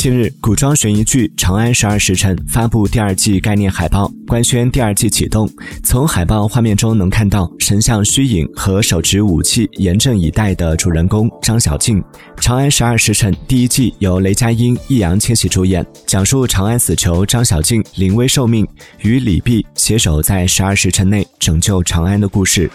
近日，古装悬疑剧《长安十二时辰》发布第二季概念海报，官宣第二季启动。从海报画面中能看到神像虚影和手持武器严阵以待的主人公张小静。《长安十二时辰》第一季由雷佳音、易烊千玺主演，讲述长安死囚张小静临危受命，与李泌携手在十二时辰内拯救长安的故事。